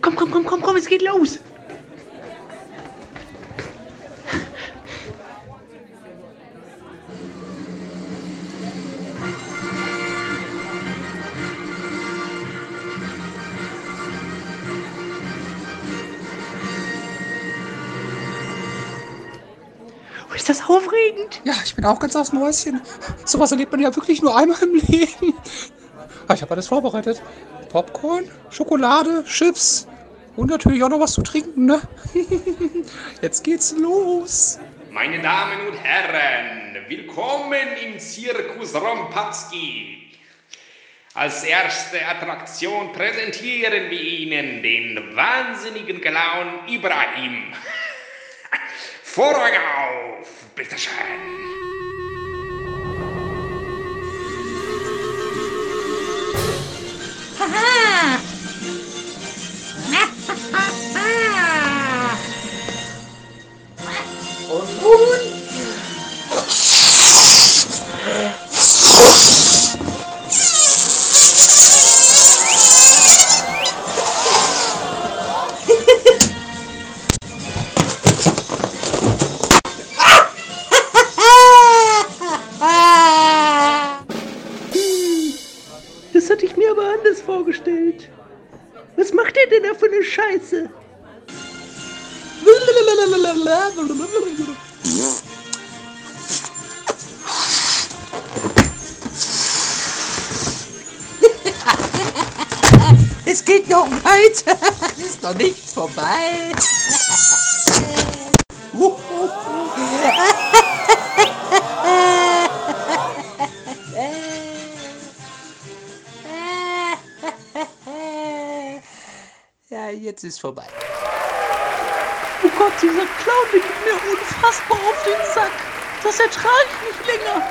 Komm, komm, komm, komm, komm, es geht los. Oh, ist das aufregend? Ja, ich bin auch ganz aus dem Häuschen. Sowas erlebt man ja wirklich nur einmal im Leben. Ah, ich habe alles vorbereitet. Popcorn, Schokolade, Chips und natürlich auch noch was zu trinken, ne? Jetzt geht's los. Meine Damen und Herren, willkommen im Zirkus Rompatski. Als erste Attraktion präsentieren wir Ihnen den wahnsinnigen Clown Ibrahim. Vorhang auf, bitteschön. Das hatte ich mir aber anders vorgestellt. Was macht ihr denn da für eine Scheiße? Es geht noch weiter. Ist noch nichts vorbei. Ja, jetzt ist vorbei. Oh Gott, dieser Clown, der geht mir unfassbar auf den Sack. Das ertrage ich nicht länger.